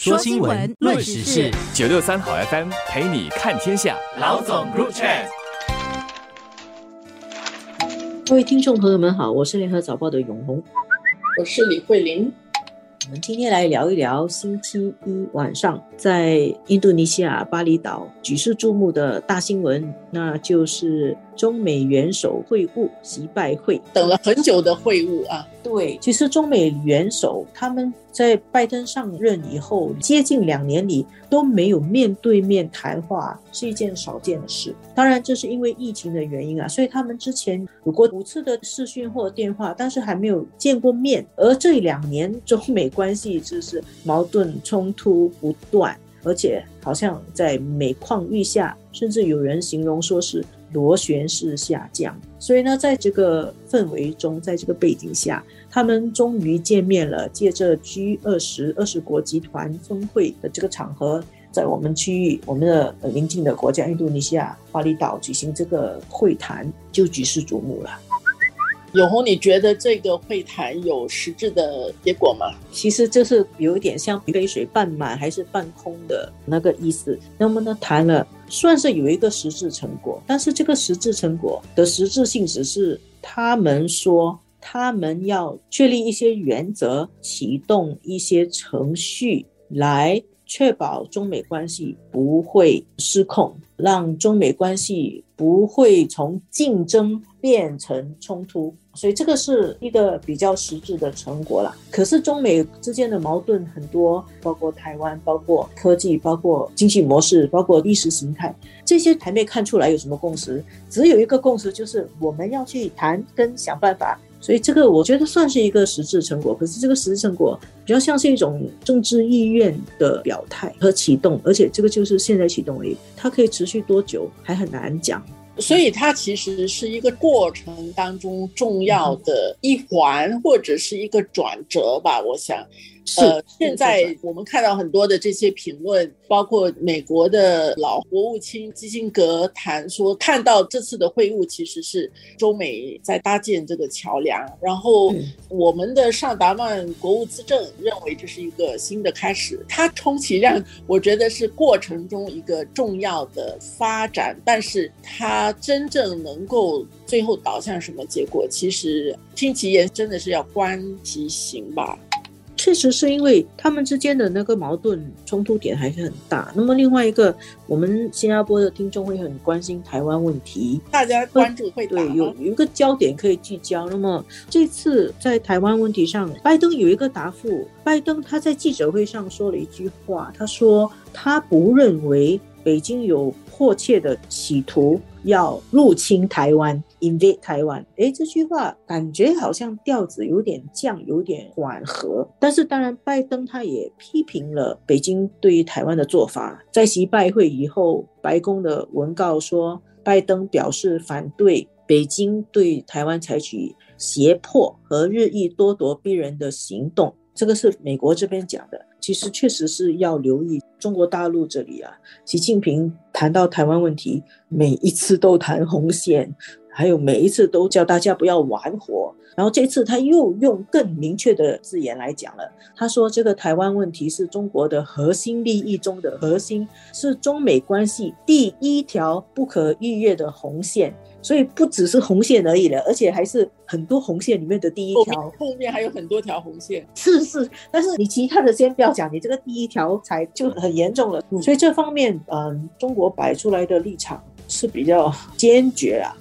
说新闻，论时事，九六三好 FM 陪你看天下。老总 Chat，各位听众朋友们好，我是联合早报的永红，我是李慧玲。我们今天来聊一聊星期一晚上在印度尼西亚巴厘岛举世瞩目的大新闻，那就是中美元首会晤及拜会，等了很久的会晤啊。对，其实中美元首他们在拜登上任以后，接近两年里都没有面对面谈话，是一件少见的事。当然，这是因为疫情的原因啊，所以他们之前有过五次的视讯或电话，但是还没有见过面。而这两年中美关系就是矛盾冲突不断，而且好像在每况愈下，甚至有人形容说是螺旋式下降。所以呢，在这个氛围中，在这个背景下，他们终于见面了。借着 G 二十二十国集团峰会的这个场合，在我们区域，我们的邻近的国家印度尼西亚巴厘岛举行这个会谈，就举世瞩目了。永红，你觉得这个会谈有实质的结果吗？其实就是有一点像杯水半满还是半空的那个意思。那么呢，谈了算是有一个实质成果，但是这个实质成果的实质性只是他们说他们要确立一些原则，启动一些程序来确保中美关系不会失控，让中美关系不会从竞争变成冲突。所以这个是一个比较实质的成果了。可是中美之间的矛盾很多，包括台湾，包括科技，包括经济模式，包括意识形态，这些还没看出来有什么共识。只有一个共识，就是我们要去谈跟想办法。所以这个我觉得算是一个实质成果。可是这个实质成果比较像是一种政治意愿的表态和启动，而且这个就是现在启动而已。它可以持续多久还很难讲。所以它其实是一个过程当中重要的一环，或者是一个转折吧，我想。呃，现在我们看到很多的这些评论，包括美国的老国务卿基辛格谈说，看到这次的会晤其实是中美在搭建这个桥梁。然后我们的尚达曼国务资政认为这是一个新的开始，它充其量我觉得是过程中一个重要的发展，但是它真正能够最后导向什么结果，其实听其言真的是要观其行吧。确实是因为他们之间的那个矛盾冲突点还是很大。那么另外一个，我们新加坡的听众会很关心台湾问题，大家关注会对有有一个焦点可以聚焦。那么这次在台湾问题上，拜登有一个答复。拜登他在记者会上说了一句话，他说他不认为北京有迫切的企图要入侵台湾。invade 台湾，哎，这句话感觉好像调子有点降，有点缓和。但是当然，拜登他也批评了北京对于台湾的做法。在习拜会以后，白宫的文告说，拜登表示反对北京对台湾采取胁迫和日益咄咄逼人的行动。这个是美国这边讲的。其实确实是要留意中国大陆这里啊，习近平谈到台湾问题，每一次都谈红线。还有每一次都叫大家不要玩火，然后这次他又用更明确的字眼来讲了。他说这个台湾问题是中国的核心利益中的核心，是中美关系第一条不可逾越的红线。所以不只是红线而已了，而且还是很多红线里面的第一条。后面还有很多条红线。是是，但是你其他的先不要讲，你这个第一条才就很严重了。所以这方面，嗯，中国摆出来的立场是比较坚决啊。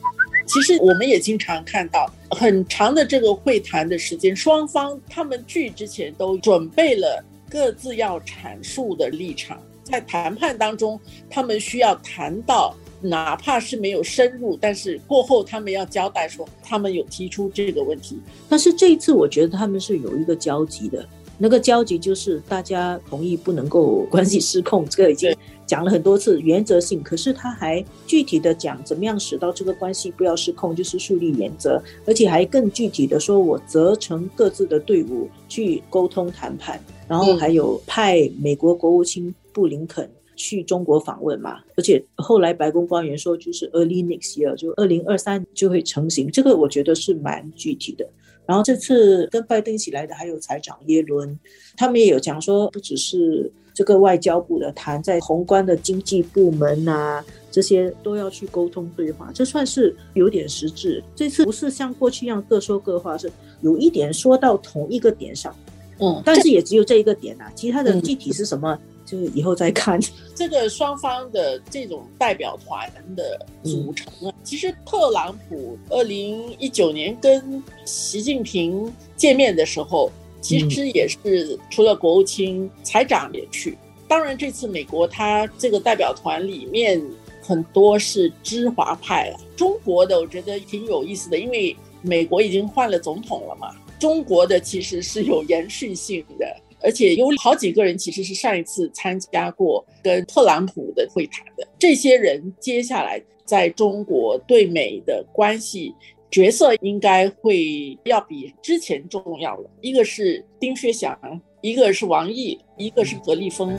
其实我们也经常看到很长的这个会谈的时间，双方他们聚之前都准备了各自要阐述的立场，在谈判当中，他们需要谈到，哪怕是没有深入，但是过后他们要交代说他们有提出这个问题。但是这一次，我觉得他们是有一个交集的。那个交集就是大家同意不能够关系失控，这个已经讲了很多次原则性。可是他还具体的讲怎么样使到这个关系不要失控，就是树立原则，而且还更具体的说，我责成各自的队伍去沟通谈判，然后还有派美国国务卿布林肯去中国访问嘛。而且后来白宫官员说，就是 early next year，就二零二三就会成型。这个我觉得是蛮具体的。然后这次跟拜登一起来的还有财长耶伦，他们也有讲说，不只是这个外交部的谈，在宏观的经济部门啊，这些都要去沟通对话，这算是有点实质。这次不是像过去一样各说各话，是有一点说到同一个点上，嗯，但是也只有这一个点啊，其他的具体是什么？就是以后再看 这个双方的这种代表团的组成啊。其实特朗普二零一九年跟习近平见面的时候，其实也是除了国务卿、财长也去。当然，这次美国他这个代表团里面很多是知华派了。中国的我觉得挺有意思的，因为美国已经换了总统了嘛，中国的其实是有延续性的。而且有好几个人其实是上一次参加过跟特朗普的会谈的，这些人接下来在中国对美的关系角色应该会要比之前重要了。一个是丁薛祥，一个是王毅，一个是何立峰。